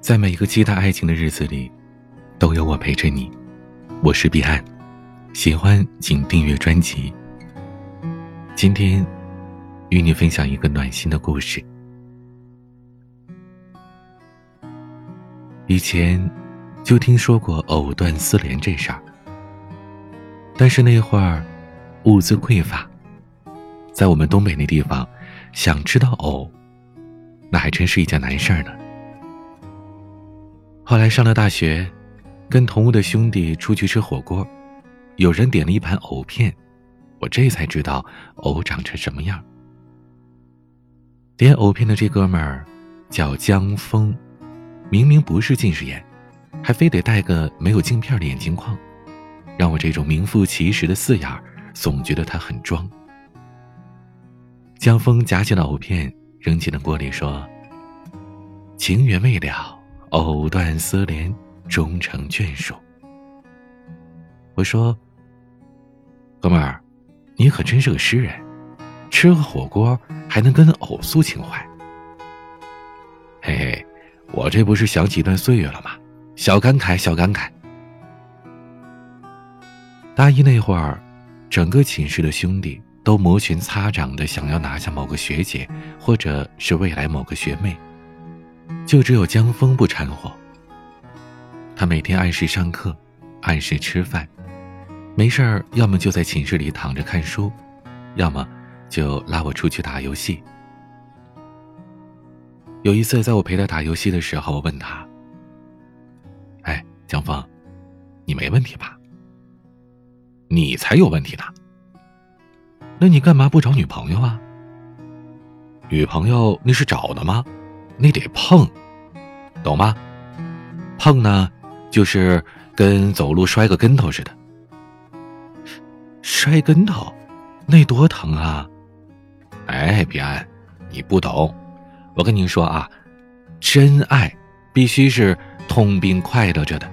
在每一个期待爱情的日子里，都有我陪着你。我是彼岸，喜欢请订阅专辑。今天与你分享一个暖心的故事。以前就听说过藕断丝连这事儿，但是那会儿物资匮乏，在我们东北那地方，想吃到藕，那还真是一件难事儿呢。后来上了大学，跟同屋的兄弟出去吃火锅，有人点了一盘藕片，我这才知道藕长成什么样。点藕片的这哥们儿叫江峰，明明不是近视眼，还非得戴个没有镜片的眼镜框，让我这种名副其实的四眼总觉得他很装。江峰夹起了藕片，扔进了锅里，说：“情缘未了。”藕断丝连，终成眷属。我说：“哥们儿，你可真是个诗人，吃个火锅还能跟藕诉情怀。”嘿嘿，我这不是想起一段岁月了吗？小感慨，小感慨。大一那会儿，整个寝室的兄弟都摩拳擦掌的想要拿下某个学姐，或者是未来某个学妹。就只有江峰不掺和。他每天按时上课，按时吃饭，没事儿要么就在寝室里躺着看书，要么就拉我出去打游戏。有一次，在我陪他打游戏的时候，我问他：“哎，江峰，你没问题吧？你才有问题呢。那你干嘛不找女朋友啊？女朋友那是找的吗？”你得碰，懂吗？碰呢，就是跟走路摔个跟头似的。摔跟头，那多疼啊！哎，彼岸，你不懂。我跟你说啊，真爱必须是痛并快乐着的。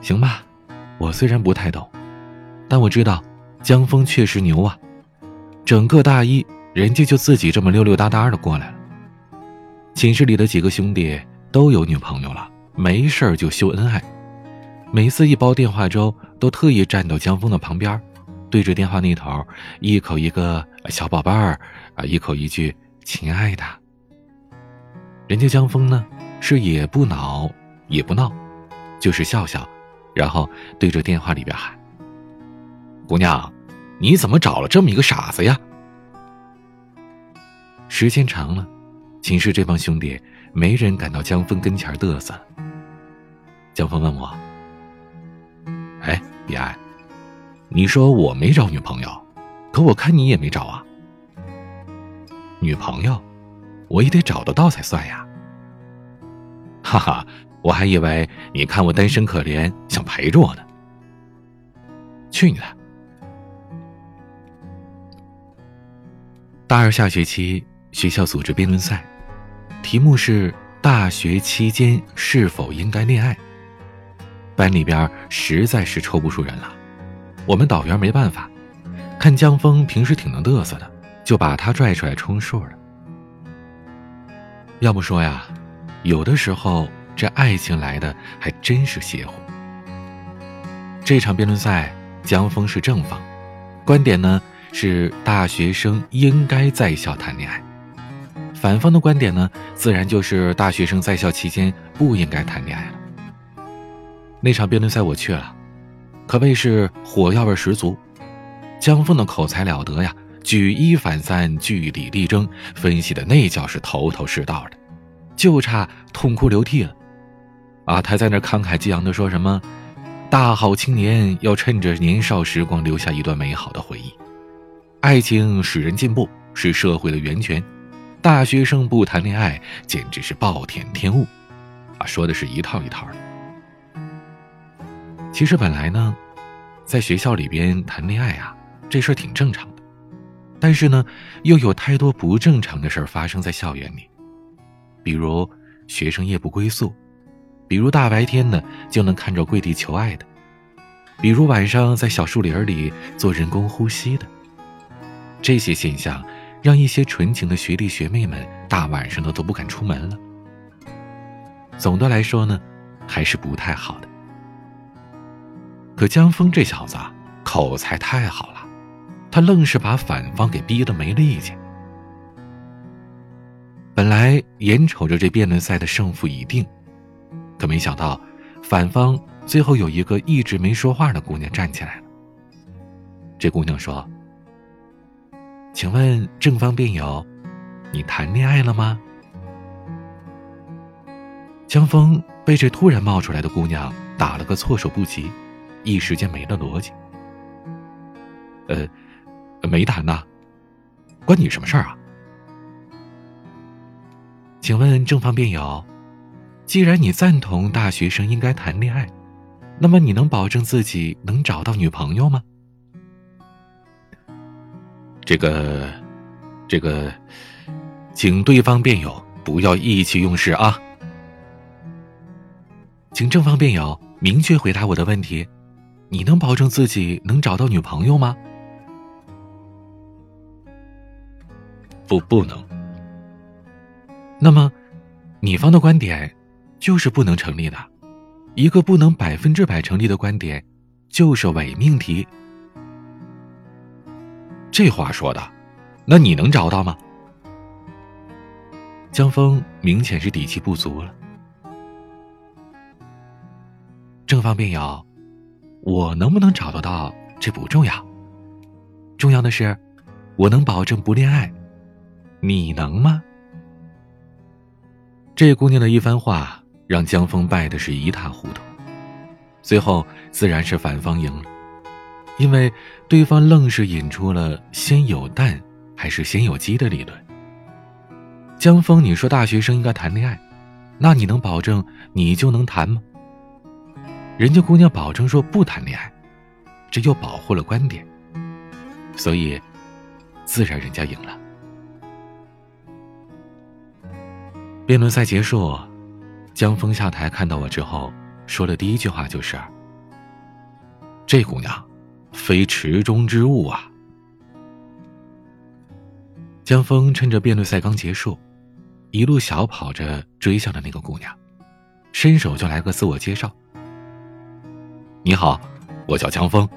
行吧，我虽然不太懂，但我知道江峰确实牛啊，整个大一。人家就自己这么溜溜达达的过来了。寝室里的几个兄弟都有女朋友了，没事就秀恩爱。每次一煲电话粥，都特意站到江峰的旁边，对着电话那头，一口一个小宝贝儿，啊，一口一句亲爱的。人家江峰呢，是也不恼也不闹，就是笑笑，然后对着电话里边喊：“姑娘，你怎么找了这么一个傻子呀？”时间长了，寝室这帮兄弟没人敢到江峰跟前嘚瑟。江峰问我：“哎，彼岸，你说我没找女朋友，可我看你也没找啊。女朋友，我也得找得到才算呀。”哈哈，我还以为你看我单身可怜，想陪着我呢。去你的！大二下学期。学校组织辩论赛，题目是“大学期间是否应该恋爱”。班里边实在是抽不出人了，我们导员没办法，看江峰平时挺能嘚瑟的，就把他拽出来充数了。要不说呀，有的时候这爱情来的还真是邪乎。这场辩论赛，江峰是正方，观点呢是大学生应该在校谈恋爱。反方的观点呢，自然就是大学生在校期间不应该谈恋爱了。那场辩论赛我去了，可谓是火药味十足。江峰的口才了得呀，举一反三，据理力争，分析的那叫是头头是道的，就差痛哭流涕了。啊，他在那慷慨激昂的说什么：“大好青年要趁着年少时光留下一段美好的回忆，爱情使人进步，是社会的源泉。”大学生不谈恋爱，简直是暴殄天物，啊，说的是一套一套的。其实本来呢，在学校里边谈恋爱啊，这事儿挺正常的，但是呢，又有太多不正常的事儿发生在校园里，比如学生夜不归宿，比如大白天的就能看着跪地求爱的，比如晚上在小树林里做人工呼吸的，这些现象。让一些纯情的学弟学妹们大晚上的都不敢出门了，总的来说呢，还是不太好的。可江峰这小子啊，口才太好了，他愣是把反方给逼得没力气。本来眼瞅着这辩论赛的胜负已定，可没想到，反方最后有一个一直没说话的姑娘站起来了。这姑娘说：“请问正方辩友，你谈恋爱了吗？”江峰被这突然冒出来的姑娘打了个措手不及，一时间没了逻辑。呃，没谈呐，关你什么事儿啊？请问正方辩友，既然你赞同大学生应该谈恋爱，那么你能保证自己能找到女朋友吗？这个，这个，请对方辩友不要意气用事啊！请正方辩友明确回答我的问题：你能保证自己能找到女朋友吗？不，不能。那么，你方的观点就是不能成立的。一个不能百分之百成立的观点，就是伪命题。这话说的，那你能找到吗？江峰明显是底气不足了。正方辩友，我能不能找得到这不重要，重要的是，我能保证不恋爱，你能吗？这姑娘的一番话让江峰败的是一塌糊涂，最后自然是反方赢了，因为对方愣是引出了“先有蛋还是先有鸡”的理论。江峰，你说大学生应该谈恋爱，那你能保证你就能谈吗？人家姑娘保证说不谈恋爱，这又保护了观点，所以自然人家赢了。辩论赛结束，江峰下台看到我之后，说的第一句话就是：“这姑娘，非池中之物啊。”江峰趁着辩论赛刚结束，一路小跑着追向了那个姑娘，伸手就来个自我介绍：“你好，我叫江峰，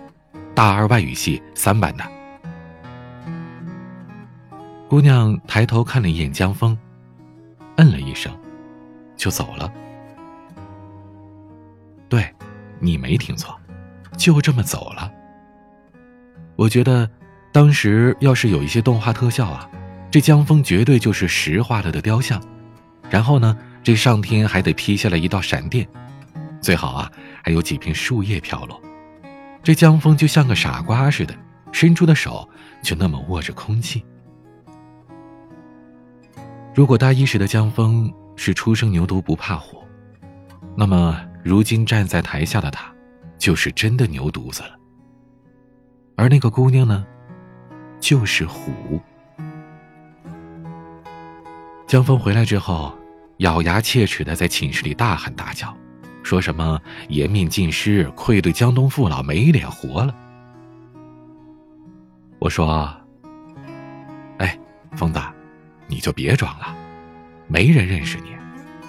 大二外语系三班的。”姑娘抬头看了一眼江峰。嗯了一声，就走了。对，你没听错，就这么走了。我觉得，当时要是有一些动画特效啊，这江峰绝对就是石化了的雕像。然后呢，这上天还得劈下来一道闪电，最好啊，还有几片树叶飘落。这江峰就像个傻瓜似的，伸出的手就那么握着空气。如果大一时的江峰是初生牛犊不怕虎，那么如今站在台下的他，就是真的牛犊子了。而那个姑娘呢，就是虎。江峰回来之后，咬牙切齿的在寝室里大喊大叫，说什么颜面尽失，愧对江东父老，没脸活了。我说：“哎，疯子。”你就别装了，没人认识你，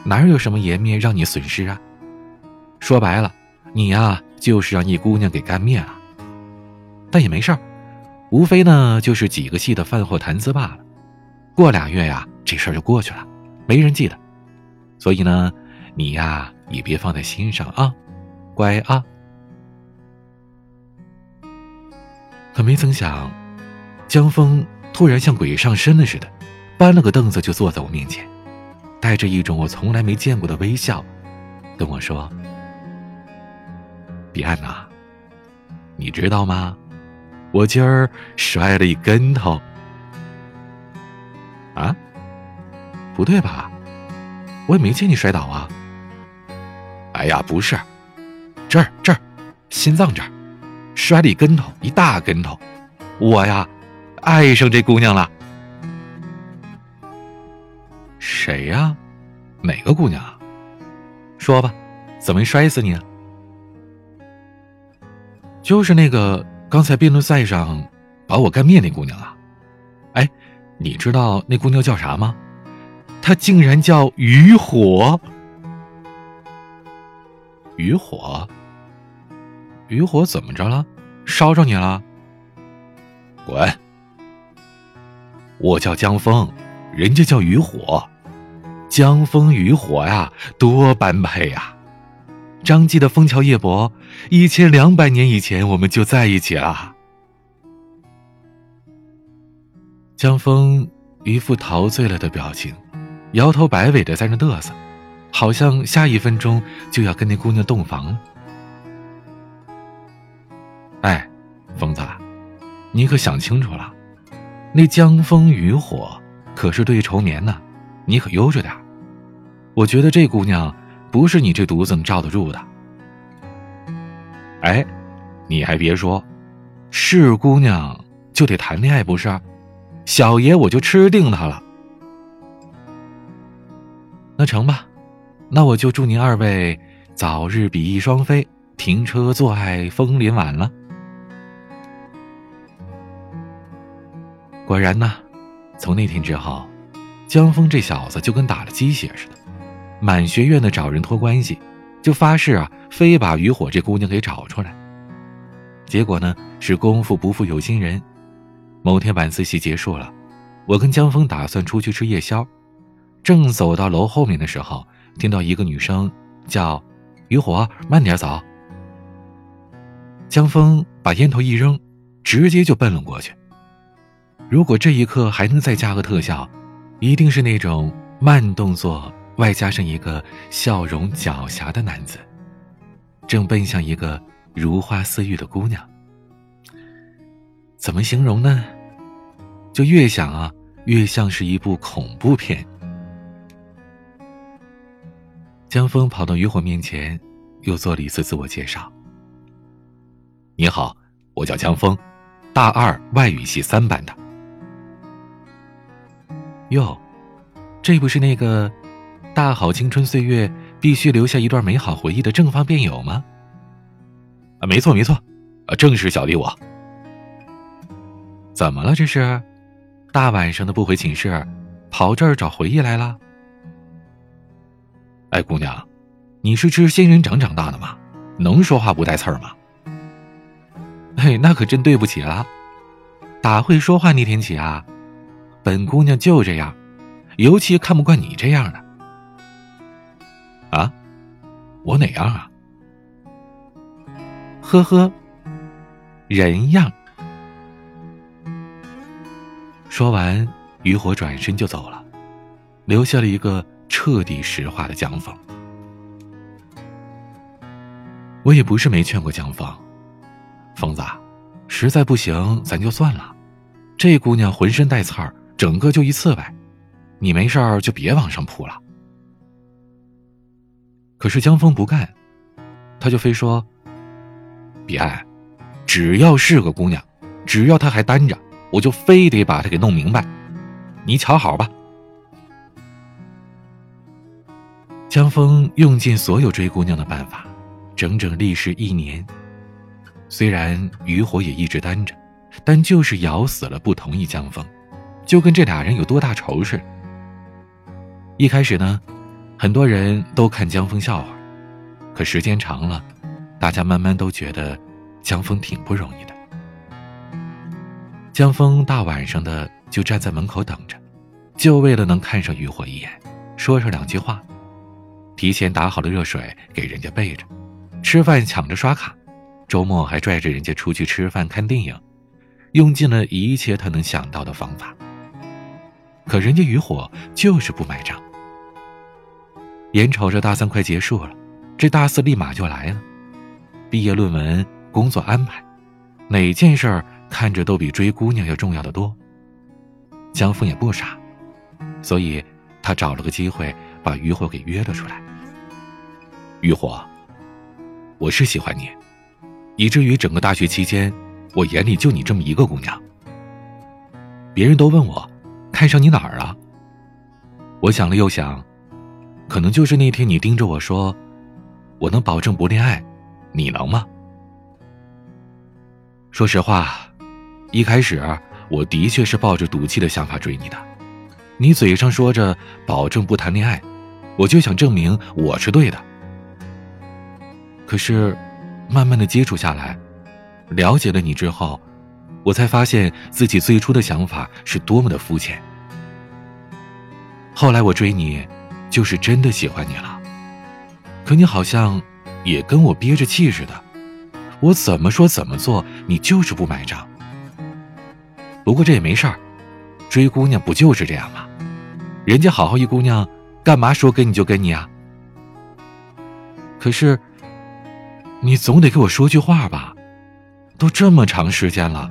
哪有什么颜面让你损失啊？说白了，你呀就是让一姑娘给干灭了。但也没事儿，无非呢就是几个戏的饭后谈资罢了。过俩月呀，这事儿就过去了，没人记得。所以呢，你呀也别放在心上啊，乖啊。可没曾想，江峰突然像鬼上身了似的。搬了个凳子就坐在我面前，带着一种我从来没见过的微笑，跟我说：“彼岸呐，你知道吗？我今儿摔了一跟头。”啊？不对吧？我也没见你摔倒啊。哎呀，不是，这儿这儿，心脏这儿，摔了一跟头，一大跟头。我呀，爱上这姑娘了。谁呀？哪个姑娘？说吧，怎么没摔死你了？就是那个刚才辩论赛上把我干灭那姑娘啊！哎，你知道那姑娘叫啥吗？她竟然叫渔火！渔火？渔火怎么着了？烧着你了？滚！我叫江峰，人家叫渔火，江枫渔火呀，多般配呀！张记的枫桥夜泊，一千两百年以前我们就在一起了。江峰一副陶醉了的表情，摇头摆尾的在那嘚瑟，好像下一分钟就要跟那姑娘洞房了。哎，疯子，你可想清楚了。那江枫渔火可是对愁眠呢，你可悠着点我觉得这姑娘不是你这犊子能罩得住的。哎，你还别说，是姑娘就得谈恋爱不是？小爷我就吃定她了。那成吧，那我就祝您二位早日比翼双飞，停车坐爱枫林晚了。果然呢，从那天之后，江峰这小子就跟打了鸡血似的，满学院的找人托关系，就发誓啊，非把渔火这姑娘给找出来。结果呢，是功夫不负有心人，某天晚自习结束了，我跟江峰打算出去吃夜宵，正走到楼后面的时候，听到一个女生叫：“渔火，慢点走。”江峰把烟头一扔，直接就奔了过去。如果这一刻还能再加个特效，一定是那种慢动作外加上一个笑容狡黠的男子，正奔向一个如花似玉的姑娘。怎么形容呢？就越想啊，越像是一部恐怖片。江峰跑到渔火面前，又做了一次自我介绍：“你好，我叫江峰，大二外语系三班的。”哟，这不是那个“大好青春岁月必须留下一段美好回忆”的正方辩友吗？啊，没错没错，啊，正是小弟我。怎么了？这是大晚上的不回寝室，跑这儿找回忆来了？哎，姑娘，你是吃仙人掌长大的吗？能说话不带刺儿吗？嘿，那可真对不起了。打会说话那天起啊。本姑娘就这样，尤其看不惯你这样的。啊，我哪样啊？呵呵，人样。说完，渔火转身就走了，留下了一个彻底石化的江峰。我也不是没劝过江峰，疯子，实在不行咱就算了。这姑娘浑身带刺儿。整个就一刺猬，你没事儿就别往上扑了。可是江峰不干，他就非说：“彼岸，只要是个姑娘，只要她还单着，我就非得把她给弄明白。你瞧好吧。”江峰用尽所有追姑娘的办法，整整历时一年。虽然渔火也一直单着，但就是咬死了不同意江峰。就跟这俩人有多大仇似的。一开始呢，很多人都看江峰笑话，可时间长了，大家慢慢都觉得江峰挺不容易的。江峰大晚上的就站在门口等着，就为了能看上渔火一眼，说上两句话，提前打好了热水给人家备着，吃饭抢着刷卡，周末还拽着人家出去吃饭看电影，用尽了一切他能想到的方法。可人家渔火就是不买账，眼瞅着大三快结束了，这大四立马就来了。毕业论文、工作安排，哪件事儿看着都比追姑娘要重要的多。江峰也不傻，所以他找了个机会把渔火给约了出来。渔火，我是喜欢你，以至于整个大学期间，我眼里就你这么一个姑娘。别人都问我。看上你哪儿了？我想了又想，可能就是那天你盯着我说：“我能保证不恋爱，你能吗？”说实话，一开始我的确是抱着赌气的想法追你的。你嘴上说着保证不谈恋爱，我就想证明我是对的。可是，慢慢的接触下来，了解了你之后，我才发现自己最初的想法是多么的肤浅。后来我追你，就是真的喜欢你了。可你好像，也跟我憋着气似的，我怎么说怎么做，你就是不买账。不过这也没事儿，追姑娘不就是这样吗？人家好好一姑娘，干嘛说跟你就跟你啊？可是，你总得给我说句话吧？都这么长时间了，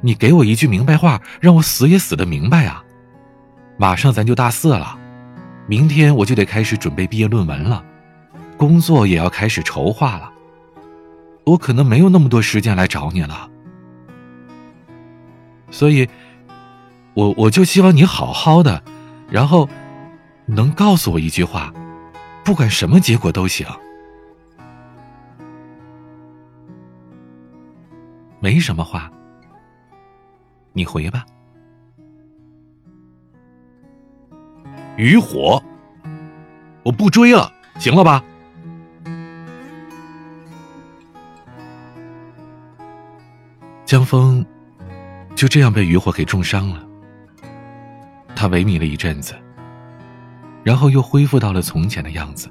你给我一句明白话，让我死也死的明白啊！马上咱就大四了，明天我就得开始准备毕业论文了，工作也要开始筹划了，我可能没有那么多时间来找你了。所以，我我就希望你好好的，然后能告诉我一句话，不管什么结果都行。没什么话，你回吧。渔火，我不追了，行了吧？江峰。就这样被渔火给重伤了。他萎靡了一阵子，然后又恢复到了从前的样子。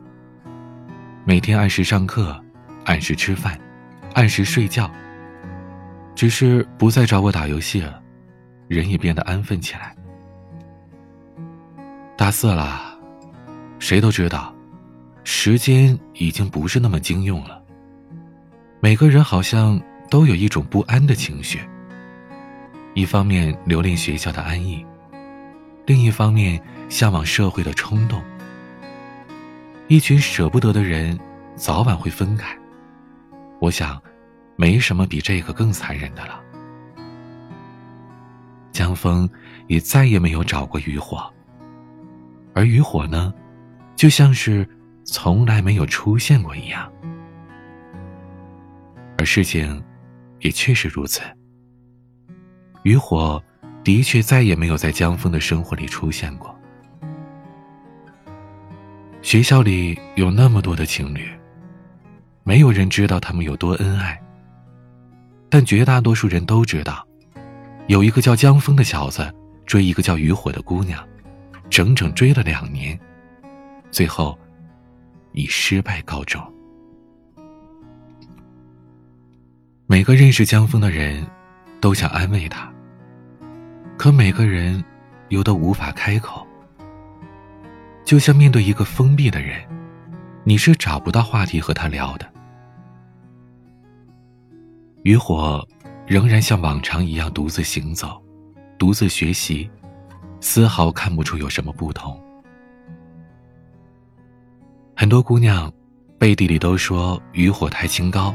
每天按时上课，按时吃饭，按时睡觉。只是不再找我打游戏了，人也变得安分起来。大四了，谁都知道，时间已经不是那么经用了。每个人好像都有一种不安的情绪。一方面留恋学校的安逸，另一方面向往社会的冲动。一群舍不得的人，早晚会分开。我想，没什么比这个更残忍的了。江峰也再也没有找过渔火，而渔火呢，就像是从来没有出现过一样。而事情，也确实如此。渔火的确再也没有在江峰的生活里出现过。学校里有那么多的情侣，没有人知道他们有多恩爱。但绝大多数人都知道，有一个叫江峰的小子追一个叫渔火的姑娘，整整追了两年，最后以失败告终。每个认识江峰的人。都想安慰他，可每个人又都无法开口。就像面对一个封闭的人，你是找不到话题和他聊的。渔火仍然像往常一样独自行走，独自学习，丝毫看不出有什么不同。很多姑娘背地里都说渔火太清高。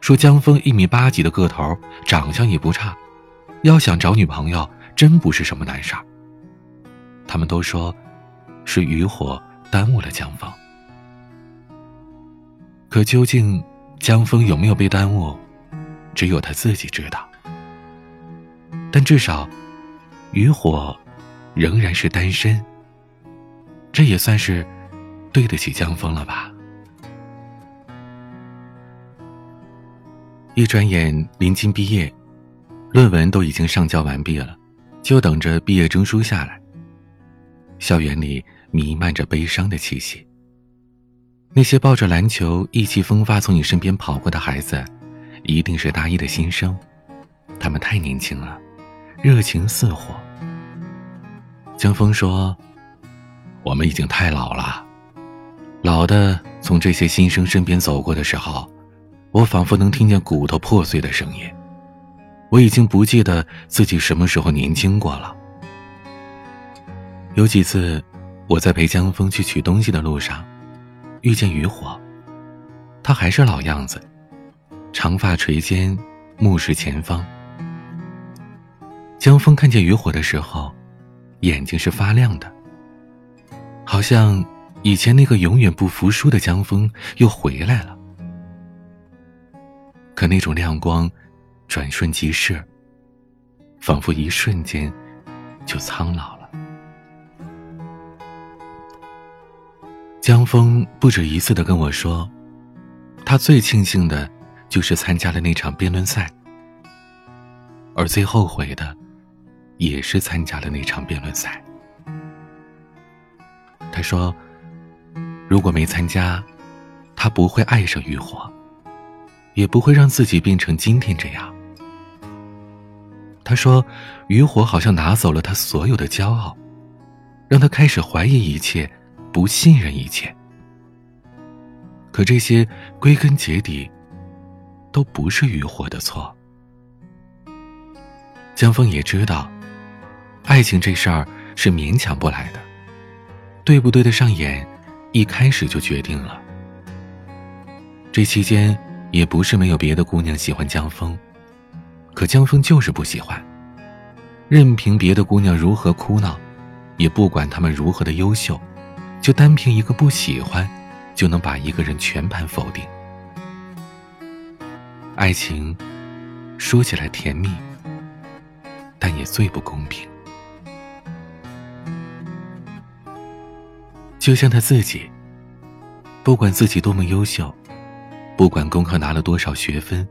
说江峰一米八几的个头，长相也不差，要想找女朋友，真不是什么难事儿。他们都说，是渔火耽误了江峰。可究竟江峰有没有被耽误，只有他自己知道。但至少，渔火仍然是单身，这也算是对得起江峰了吧。一转眼，临近毕业，论文都已经上交完毕了，就等着毕业证书下来。校园里弥漫着悲伤的气息。那些抱着篮球意气风发从你身边跑过的孩子，一定是大一的新生，他们太年轻了，热情似火。江峰说：“我们已经太老了，老的从这些新生身边走过的时候。”我仿佛能听见骨头破碎的声音。我已经不记得自己什么时候年轻过了。有几次，我在陪江峰去取东西的路上，遇见渔火。他还是老样子，长发垂肩，目视前方。江峰看见渔火的时候，眼睛是发亮的，好像以前那个永远不服输的江峰又回来了。可那种亮光，转瞬即逝，仿佛一瞬间就苍老了。江峰不止一次的跟我说：“他最庆幸的，就是参加了那场辩论赛，而最后悔的，也是参加了那场辩论赛。他说：“如果没参加，他不会爱上渔火，也不会让自己变成今天这样。”他说：“渔火好像拿走了他所有的骄傲，让他开始怀疑一切，不信任一切。可这些归根结底，都不是渔火的错。”江峰也知道，爱情这事儿是勉强不来的。对不对得上眼，一开始就决定了。这期间也不是没有别的姑娘喜欢江峰，可江峰就是不喜欢。任凭别的姑娘如何哭闹，也不管她们如何的优秀，就单凭一个不喜欢，就能把一个人全盘否定。爱情说起来甜蜜，但也最不公平。就像他自己，不管自己多么优秀，不管功课拿了多少学分，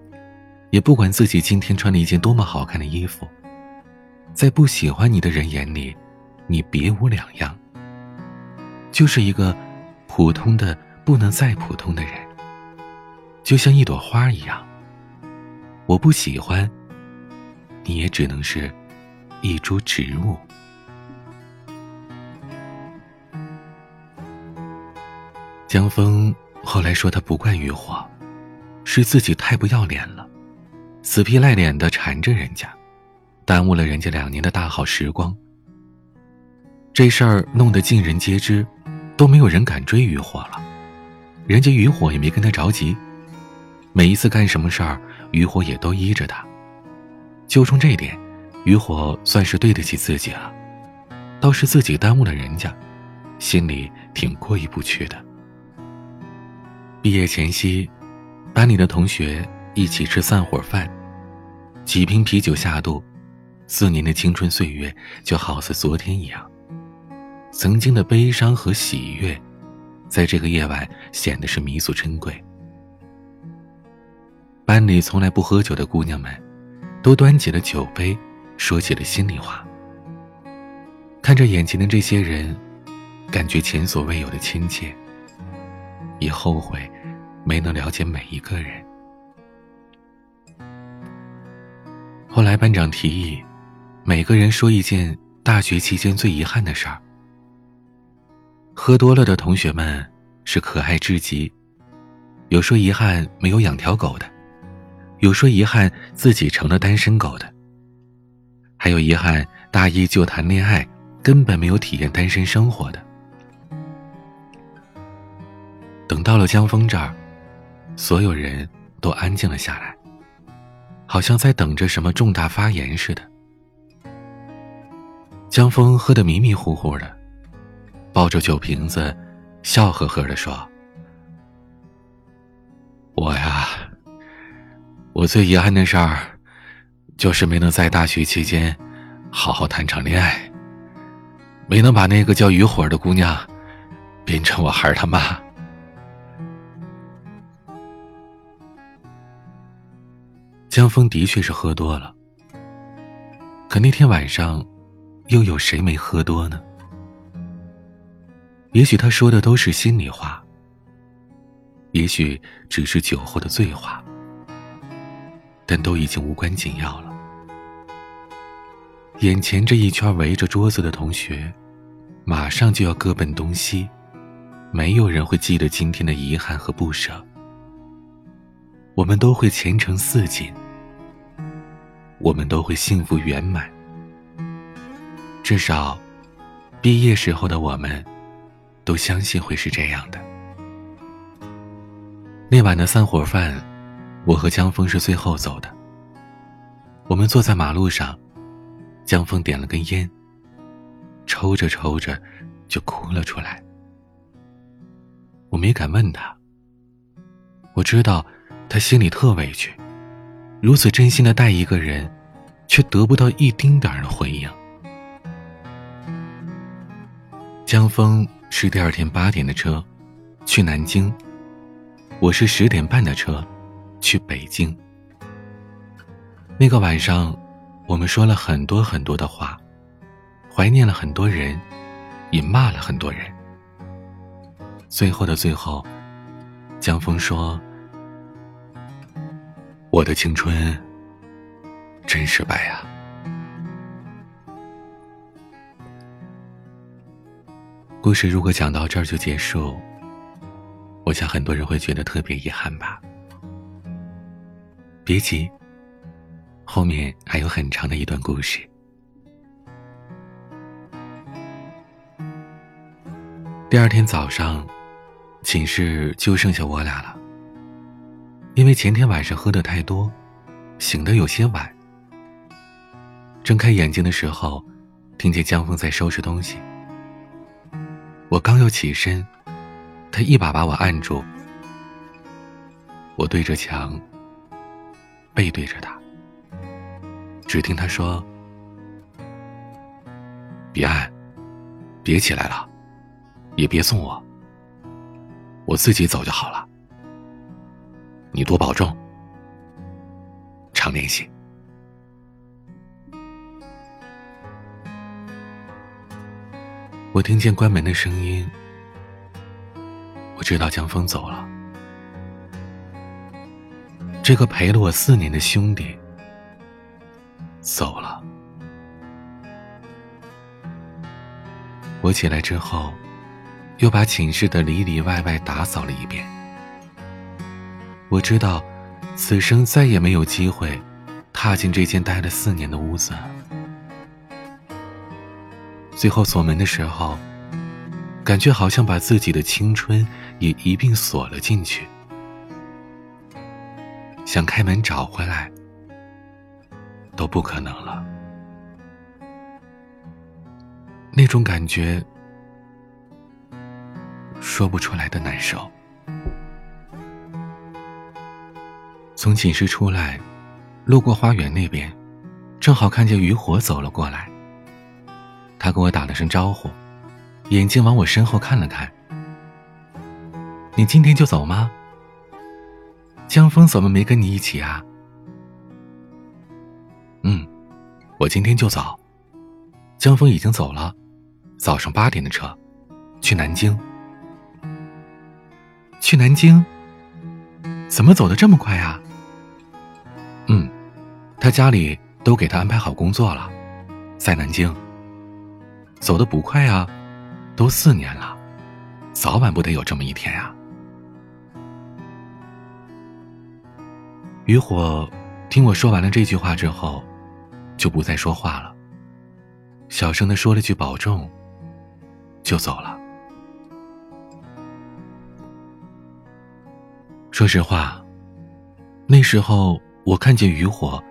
也不管自己今天穿了一件多么好看的衣服，在不喜欢你的人眼里，你别无两样，就是一个普通的不能再普通的人，就像一朵花一样。我不喜欢，你也只能是一株植物。江峰后来说：“他不怪余火，是自己太不要脸了，死皮赖脸的缠着人家，耽误了人家两年的大好时光。这事儿弄得尽人皆知，都没有人敢追余火了，人家余火也没跟他着急。每一次干什么事儿，渔火也都依着他。就冲这点，余火算是对得起自己了。倒是自己耽误了人家，心里挺过意不去的。”毕业前夕，班里的同学一起吃散伙饭，几瓶啤酒下肚，四年的青春岁月就好似昨天一样。曾经的悲伤和喜悦，在这个夜晚显得是弥足珍贵。班里从来不喝酒的姑娘们，都端起了酒杯，说起了心里话。看着眼前的这些人，感觉前所未有的亲切。也后悔，没能了解每一个人。后来班长提议，每个人说一件大学期间最遗憾的事儿。喝多了的同学们是可爱至极，有说遗憾没有养条狗的，有说遗憾自己成了单身狗的，还有遗憾大一就谈恋爱，根本没有体验单身生活的。等到了江峰这儿，所有人都安静了下来，好像在等着什么重大发言似的。江峰喝得迷迷糊糊的，抱着酒瓶子，笑呵呵的说：“我呀，我最遗憾的事儿，就是没能在大学期间好好谈场恋爱，没能把那个叫余火的姑娘变成我孩儿他妈。”江峰的确是喝多了，可那天晚上，又有谁没喝多呢？也许他说的都是心里话，也许只是酒后的醉话，但都已经无关紧要了。眼前这一圈围着桌子的同学，马上就要各奔东西，没有人会记得今天的遗憾和不舍。我们都会前程似锦，我们都会幸福圆满。至少，毕业时候的我们，都相信会是这样的。那晚的散伙饭，我和江峰是最后走的。我们坐在马路上，江峰点了根烟，抽着抽着，就哭了出来。我没敢问他，我知道。他心里特委屈，如此真心的待一个人，却得不到一丁点儿的回应。江峰是第二天八点的车，去南京。我是十点半的车，去北京。那个晚上，我们说了很多很多的话，怀念了很多人，也骂了很多人。最后的最后，江峰说：“我的青春真失败呀。”故事如果讲到这儿就结束，我想很多人会觉得特别遗憾吧。别急，后面还有很长的一段故事。第二天早上，寝室就剩下我俩了。因为前天晚上喝的太多，醒得有些晚。睁开眼睛的时候，听见江峰在收拾东西。我刚要起身，他一把把我按住。我对着墙，背对着他。只听他说：“别按，别起来了，也别送我，我自己走就好了。你多保重，常联系。”我听见关门的声音，我知道江峰走了。这个陪了我四年的兄弟走了。我起来之后，又把寝室的里里外外打扫了一遍。我知道，此生再也没有机会踏进这间待了四年的屋子。最后锁门的时候，感觉好像把自己的青春也一并锁了进去。想开门找回来，都不可能了。那种感觉，说不出来的难受。从寝室出来，路过花园那边，正好看见余火走了过来。他跟我打了声招呼，眼睛往我身后看了看。你今天就走吗？江峰怎么没跟你一起啊？嗯，我今天就走。江峰已经走了，早上八点的车，去南京。去南京？怎么走的这么快啊？他家里都给他安排好工作了，在南京。走的不快啊，都四年了，早晚不得有这么一天呀。余火听我说完了这句话之后，就不再说话了，小声的说了句“保重”，就走了。说实话，那时候我看见余火，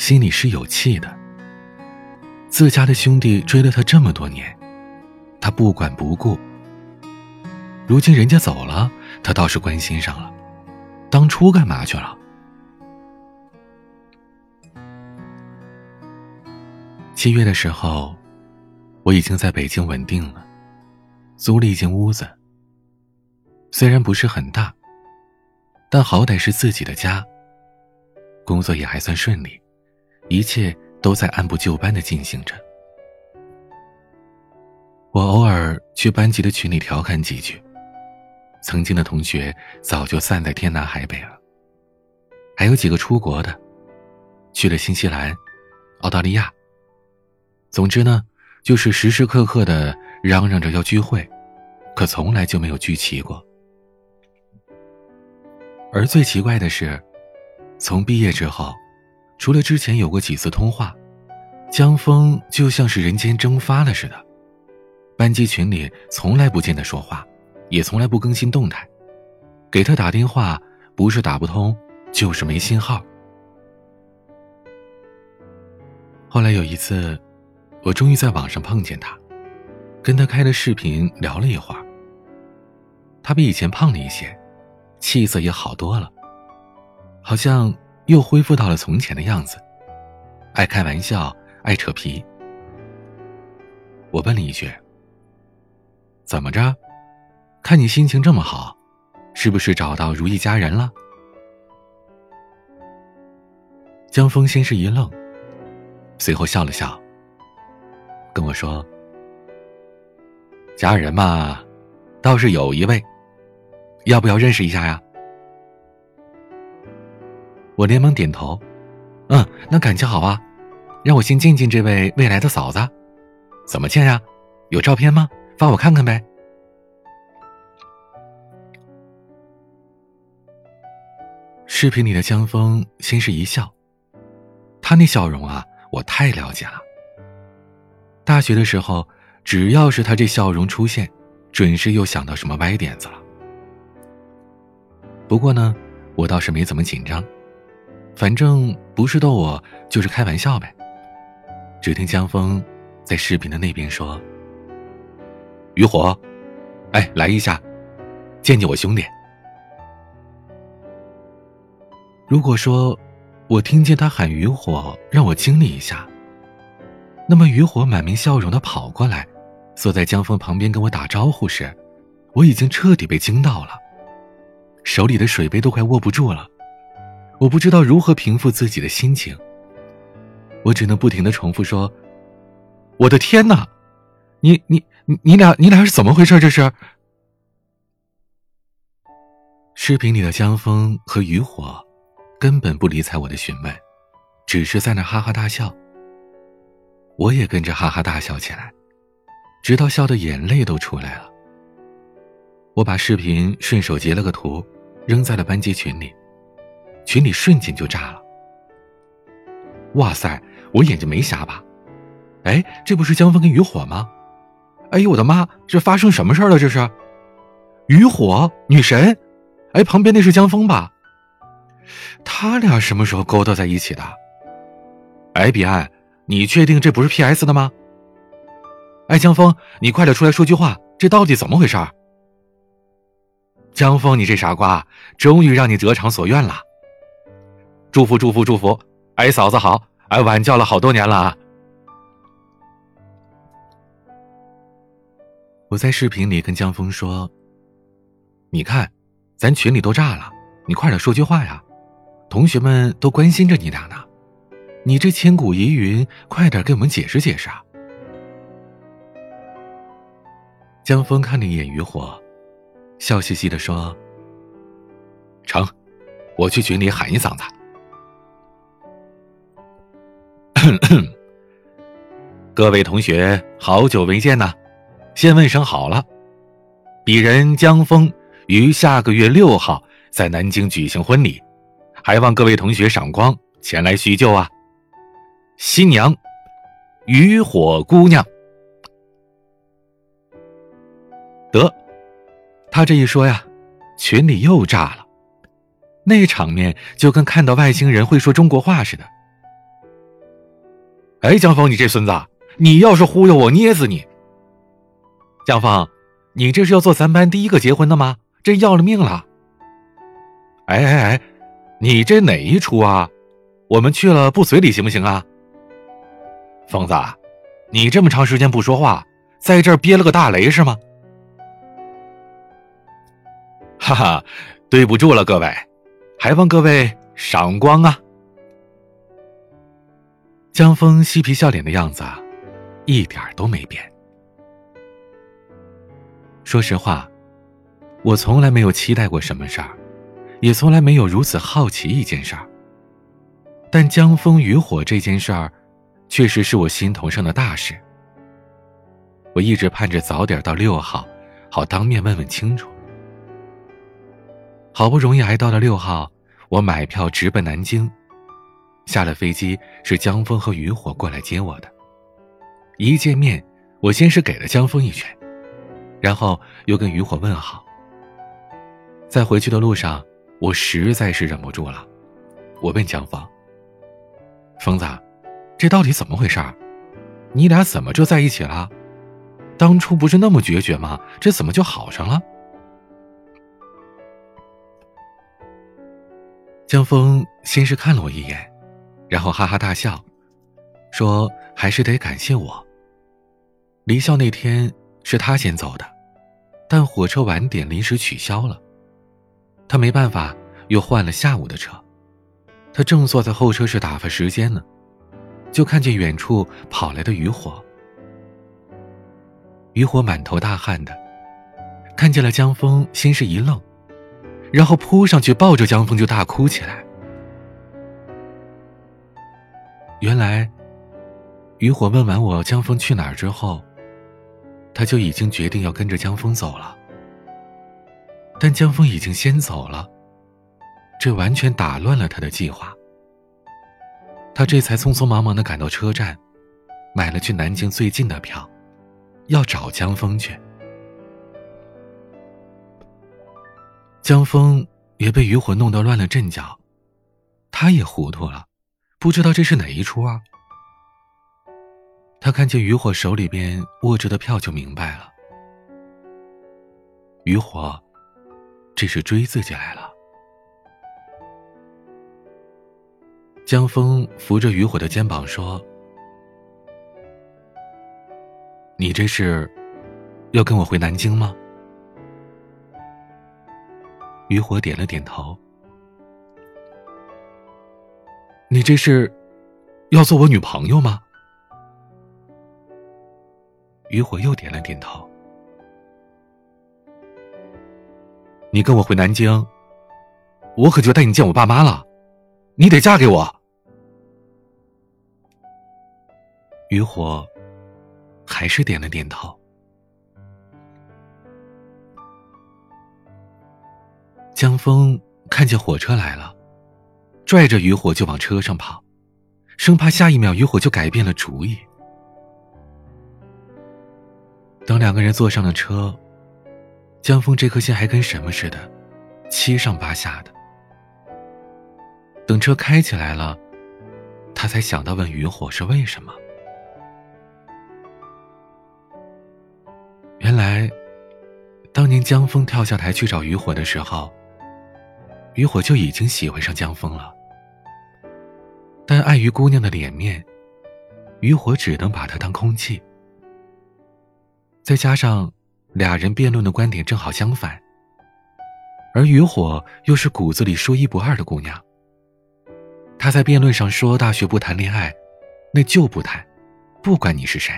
心里是有气的。自家的兄弟追了他这么多年，他不管不顾。如今人家走了，他倒是关心上了。当初干嘛去了？七月的时候，我已经在北京稳定了，租了一间屋子。虽然不是很大，但好歹是自己的家。工作也还算顺利，一切。都在按部就班的进行着。我偶尔去班级的群里调侃几句，曾经的同学早就散在天南海北了，还有几个出国的，去了新西兰、澳大利亚。总之呢，就是时时刻刻的嚷嚷着要聚会，可从来就没有聚齐过。而最奇怪的是，从毕业之后。除了之前有过几次通话，江峰就像是人间蒸发了似的。班级群里从来不见他说话，也从来不更新动态。给他打电话，不是打不通，就是没信号。后来有一次，我终于在网上碰见他，跟他开了视频聊了一会儿。他比以前胖了一些，气色也好多了，好像。又恢复到了从前的样子，爱开玩笑，爱扯皮。我问了一句：“怎么着？看你心情这么好，是不是找到如意佳人了？江峰先是一愣，随后笑了笑，跟我说：“佳人嘛，倒是有一位，要不要认识一下呀？”我连忙点头：“嗯，那感情好啊，让我先见见这位未来的嫂子。怎么见呀？有照片吗？发我看看呗。”视频里的江峰先是一笑。他那笑容啊，我太了解了。大学的时候，只要是他这笑容出现，准是又想到什么歪点子了。不过呢，我倒是没怎么紧张，反正不是逗我，就是开玩笑呗。只听江峰在视频的那边说：“渔火，哎，来一下，见见我兄弟。”如果说。我听见他喊渔火，让我经历一下。那么渔火满面笑容的跑过来，坐在江峰旁边跟我打招呼时，我已经彻底被惊到了，手里的水杯都快握不住了。我不知道如何平复自己的心情，我只能不停的重复说：“我的天哪，你你你你俩你俩是怎么回事？这是？”视频里的江峰和渔火。根本不理睬我的询问，只是在那哈哈大笑。我也跟着哈哈大笑起来，直到笑的眼泪都出来了。我把视频顺手截了个图，扔在了班级群里，群里瞬间就炸了。哇塞，我眼睛没瞎吧？哎，这不是江峰跟渔火吗？哎呦我的妈，这发生什么事了？这是渔火女神？哎，旁边那是江峰吧？他俩什么时候勾搭在一起的？哎，彼岸，你确定这不是 P.S 的吗？哎，江峰，你快点出来说句话，这到底怎么回事？江峰，你这傻瓜，终于让你得偿所愿了。祝福祝福祝福！哎，嫂子好，哎，晚叫了好多年了啊。我在视频里跟江峰说：“你看，咱群里都炸了，你快点说句话呀！”同学们都关心着你俩呢，你这千古疑云，快点给我们解释解释啊！江峰看了一眼渔火，笑嘻嘻的说：“成，我去群里喊一嗓子。各位同学，好久没见呐，先问声好了。鄙人江峰于下个月六号在南京举行婚礼。”还望各位同学赏光前来叙旧啊！新娘，渔火姑娘。得，他这一说呀，群里又炸了，那场面就跟看到外星人会说中国话似的。哎，江峰，你这孙子，你要是忽悠我，捏死你！江峰，你这是要做咱班第一个结婚的吗？这要了命了！哎哎哎！你这哪一出啊？我们去了不随礼行不行啊？疯子，你这么长时间不说话，在这儿憋了个大雷是吗？哈哈，对不住了各位，还望各位赏光啊！江峰嬉皮笑脸的样子，一点都没变。说实话，我从来没有期待过什么事儿。也从来没有如此好奇一件事儿，但江枫渔火这件事儿，确实是我心头上的大事。我一直盼着早点到六号，好当面问问清楚。好不容易挨到了六号，我买票直奔南京。下了飞机，是江峰和余火过来接我的。一见面，我先是给了江峰一拳，然后又跟余火问好。在回去的路上。我实在是忍不住了，我问江峰：“疯子，这到底怎么回事？你俩怎么就在一起了？当初不是那么决绝吗？这怎么就好上了？”江峰先是看了我一眼，然后哈哈大笑，说：“还是得感谢我。离校那天是他先走的，但火车晚点临时取消了。”他没办法，又换了下午的车。他正坐在候车室打发时间呢，就看见远处跑来的渔火。渔火满头大汗的，看见了江峰，先是一愣，然后扑上去抱着江峰就大哭起来。原来，渔火问完我江峰去哪儿之后，他就已经决定要跟着江峰走了。但江峰已经先走了，这完全打乱了他的计划。他这才匆匆忙忙的赶到车站，买了去南京最近的票，要找江峰去。江峰也被渔火弄得乱了阵脚，他也糊涂了。不知道这是哪一出啊？他看见余火手里边握着的票，就明白了。余火，这是追自己来了。江峰扶着余火的肩膀说：“你这是要跟我回南京吗？”余火点了点头。你这是要做我女朋友吗？余火又点了点头。你跟我回南京，我可就带你见我爸妈了。你得嫁给我。余火还是点了点头。江峰看见火车来了。拽着渔火就往车上跑，生怕下一秒渔火就改变了主意。等两个人坐上了车，江峰这颗心还跟什么似的，七上八下的。等车开起来了，他才想到问渔火是为什么。原来，当年江峰跳下台去找渔火的时候，渔火就已经喜欢上江峰了。但碍于姑娘的脸面，余火只能把她当空气。再加上俩人辩论的观点正好相反，而余火又是骨子里说一不二的姑娘。她在辩论上说：“大学不谈恋爱，那就不谈，不管你是谁。”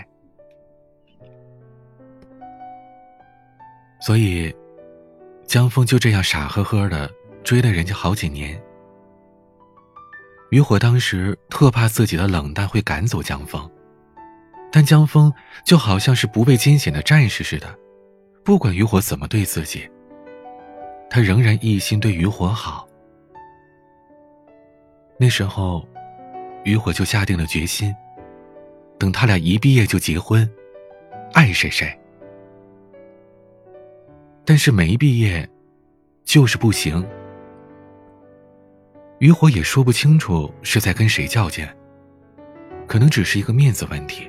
所以，江峰就这样傻呵呵的追了人家好几年。余火当时特怕自己的冷淡会赶走江峰，但江峰就好像是不畏艰险的战士似的，不管余火怎么对自己，他仍然一心对余火好。那时候，余火就下定了决心，等他俩一毕业就结婚，爱谁谁。但是没毕业，就是不行。余火也说不清楚是在跟谁较劲，可能只是一个面子问题。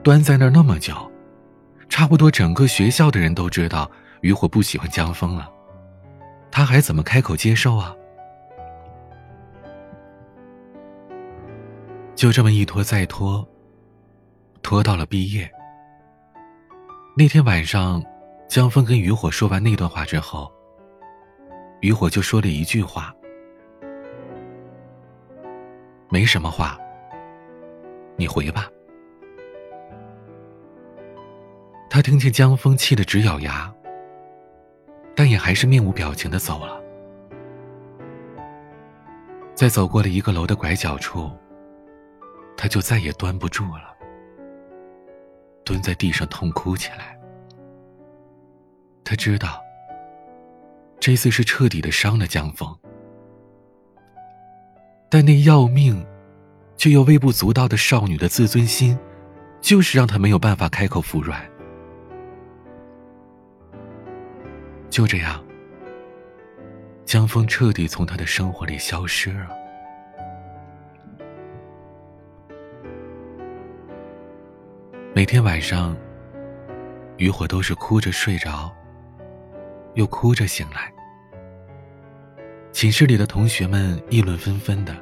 端在那儿那么久，差不多整个学校的人都知道余火不喜欢江峰了，他还怎么开口接受啊？就这么一拖再拖，拖到了毕业。那天晚上，江峰跟余火说完那段话之后。余火就说了一句话：“没什么话，你回吧。”他听见江峰气得直咬牙，但也还是面无表情的走了。在走过了一个楼的拐角处，他就再也端不住了，蹲在地上痛哭起来。他知道。这次是彻底的伤了江峰，但那要命却又微不足道的少女的自尊心，就是让他没有办法开口服软。就这样，江峰彻底从他的生活里消失了。每天晚上，渔火都是哭着睡着。又哭着醒来，寝室里的同学们议论纷纷的，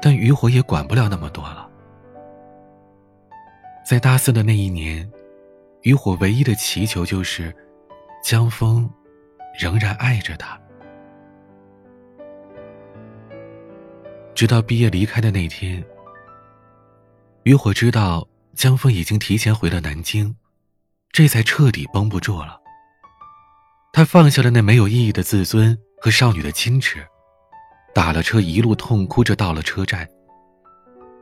但渔火也管不了那么多了。在大四的那一年，渔火唯一的祈求就是，江峰仍然爱着他。直到毕业离开的那天，渔火知道江峰已经提前回了南京，这才彻底绷不住了。他放下了那没有意义的自尊和少女的矜持，打了车，一路痛哭着到了车站。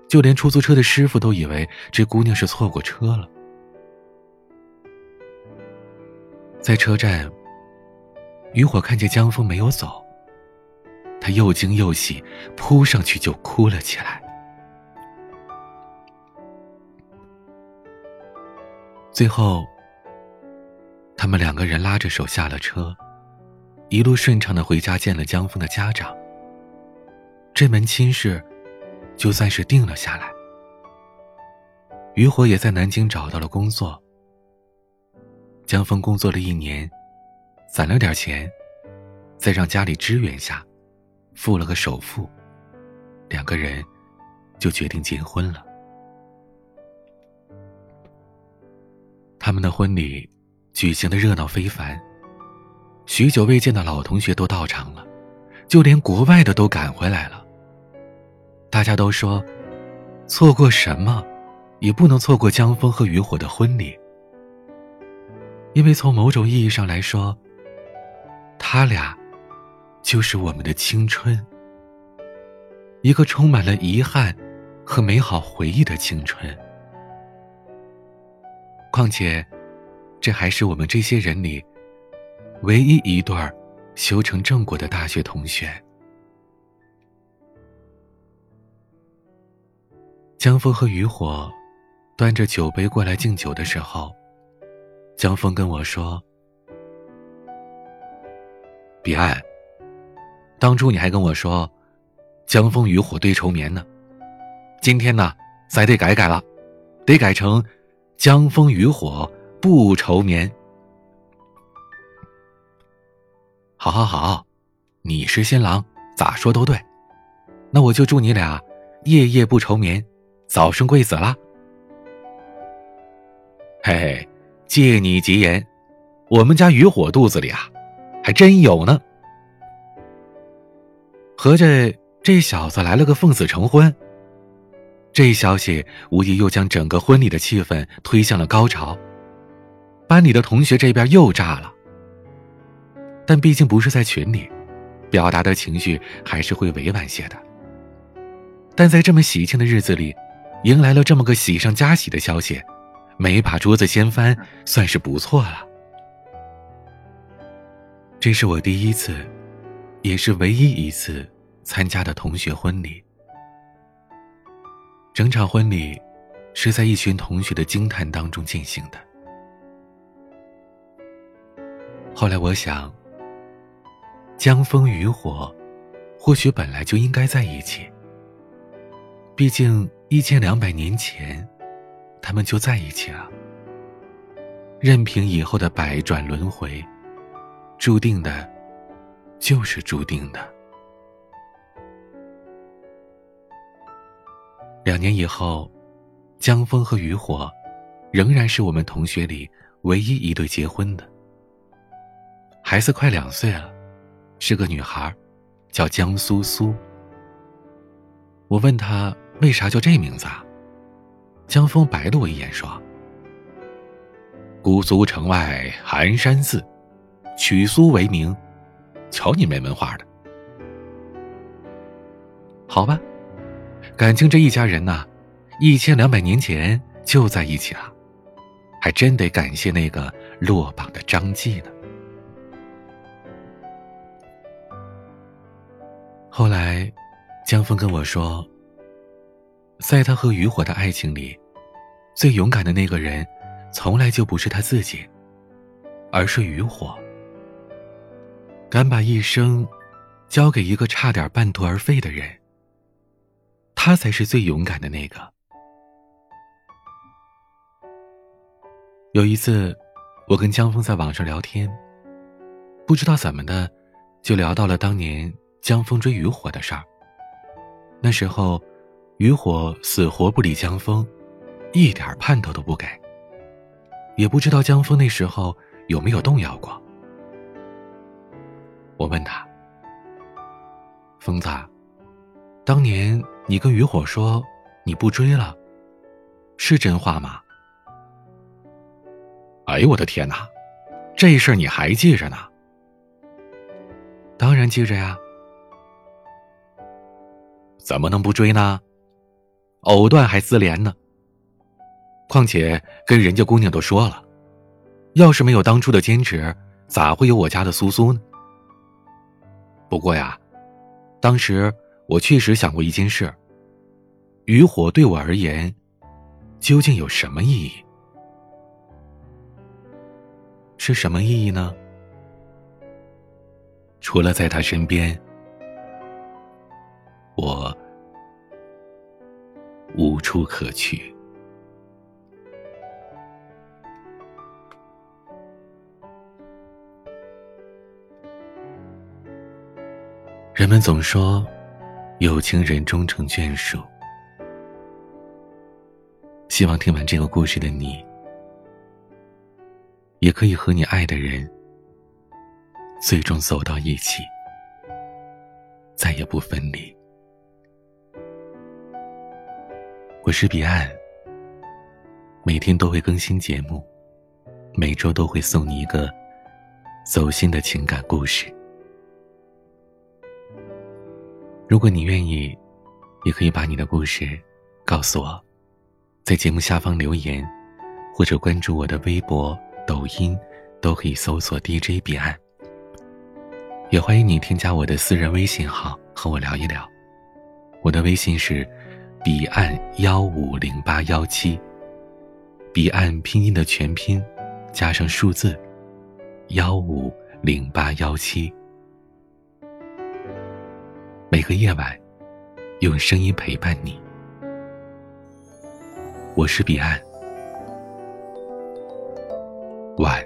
就连出租车的师傅都以为这姑娘是错过车了。在车站，渔火看见江峰没有走，他又惊又喜，扑上去就哭了起来。最后，他们两个人拉着手下了车，一路顺畅的回家见了江峰的家长。这门亲事。就算是定了下来，余火也在南京找到了工作。江峰工作了一年，攒了点钱，再让家里支援下，付了个首付，两个人就决定结婚了。他们的婚礼举行的热闹非凡，许久未见的老同学都到场了，就连国外的都赶回来了。大家都说，错过什么，也不能错过江峰和渔火的婚礼，因为从某种意义上来说，他俩就是我们的青春，一个充满了遗憾和美好回忆的青春。况且，这还是我们这些人里唯一一对修成正果的大学同学。江峰和渔火端着酒杯过来敬酒的时候，江峰跟我说：“彼岸，当初你还跟我说，江枫渔火对愁眠呢，今天呢，咱得改改了，得改成江枫渔火不愁眠。”好好好，你是新郎，咋说都对，那我就祝你俩夜夜不愁眠。早生贵子啦！嘿嘿，借你吉言，我们家余火肚子里啊，还真有呢。合着这小子来了个奉子成婚，这消息无疑又将整个婚礼的气氛推向了高潮。班里的同学这边又炸了，但毕竟不是在群里，表达的情绪还是会委婉些的。但在这么喜庆的日子里。迎来了这么个喜上加喜的消息，没把桌子掀翻，算是不错了。这是我第一次，也是唯一一次参加的同学婚礼。整场婚礼是在一群同学的惊叹当中进行的。后来我想，江枫渔火，或许本来就应该在一起。毕竟。一千两百年前，他们就在一起了。任凭以后的百转轮回，注定的，就是注定的。两年以后，江枫和渔火，仍然是我们同学里唯一一对结婚的。孩子快两岁了，是个女孩，叫江苏苏。我问她。为啥叫这名字啊？江峰白了我一眼，说：“姑苏城外寒山寺，取苏为名。瞧你没文化的。好吧，感情这一家人呐，一千两百年前就在一起了，还真得感谢那个落榜的张继呢。后来，江峰跟我说。在他和渔火的爱情里，最勇敢的那个人，从来就不是他自己，而是渔火。敢把一生交给一个差点半途而废的人，他才是最勇敢的那个。有一次，我跟江峰在网上聊天，不知道怎么的，就聊到了当年江峰追渔火的事儿。那时候。余火死活不理江峰，一点盼头都不给。也不知道江峰那时候有没有动摇过。我问他：“疯子，当年你跟余火说你不追了，是真话吗？”哎呦我的天哪，这事儿你还记着呢？当然记着呀。怎么能不追呢？藕断还丝连呢。况且跟人家姑娘都说了，要是没有当初的坚持，咋会有我家的苏苏呢？不过呀，当时我确实想过一件事。渔火对我而言，究竟有什么意义？是什么意义呢？除了在他身边，我无处可去。人们总说，有情人终成眷属。希望听完这个故事的你。也可以和你爱的人最终走到一起，再也不分离。我是彼岸，每天都会更新节目，每周都会送你一个走心的情感故事。如果你愿意，也可以把你的故事告诉我，在节目下方留言，或者关注我的微博。抖音都可以搜索 DJ 彼岸，也欢迎你添加我的私人微信号和我聊一聊。我的微信是彼岸幺五零八幺七，彼岸拼音的全拼加上数字幺五零八幺七。每个夜晚，用声音陪伴你。我是彼岸。晚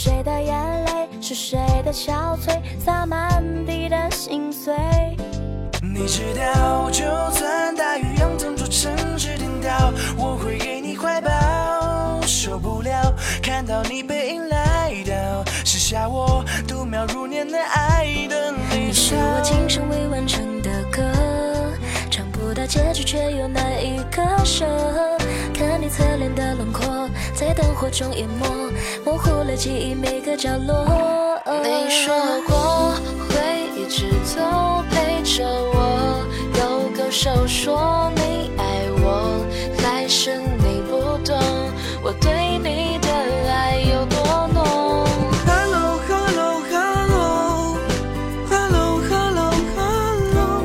谁的眼泪？是谁的憔悴？洒满地的心碎。你知道，就算大雨让整座城市颠倒，我会给你怀抱。受不了看到你背影来到，写下我度秒如年的爱的你是我今生未完成的歌，唱不到结局却又难以割舍。看你侧脸的轮廓在灯火中淹没，模糊了记忆每个角落。你说过会一直走陪着我，又勾手说你爱我，来生你不懂。我对你的爱有多浓？Hello Hello Hello Hello Hello Hello，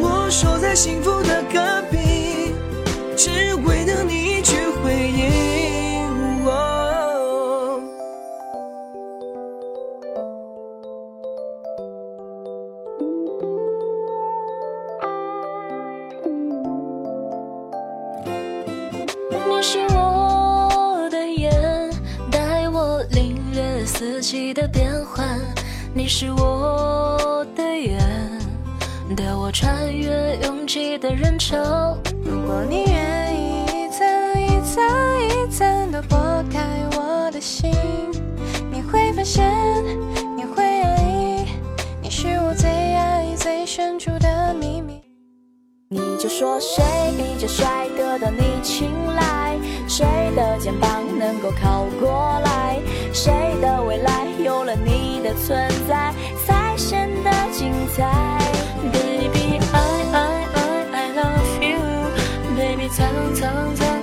我守在幸福你是我的眼，带我穿越拥挤的人潮。如果你愿意一层一层一层的剥开我的心，你会发现，你会爱意，你是我最爱最深处的。就说谁比较帅得到你青睐？谁的肩膀能够靠过来？谁的未来有了你的存在？才显得精彩。Baby i i i i love you baby 藏藏在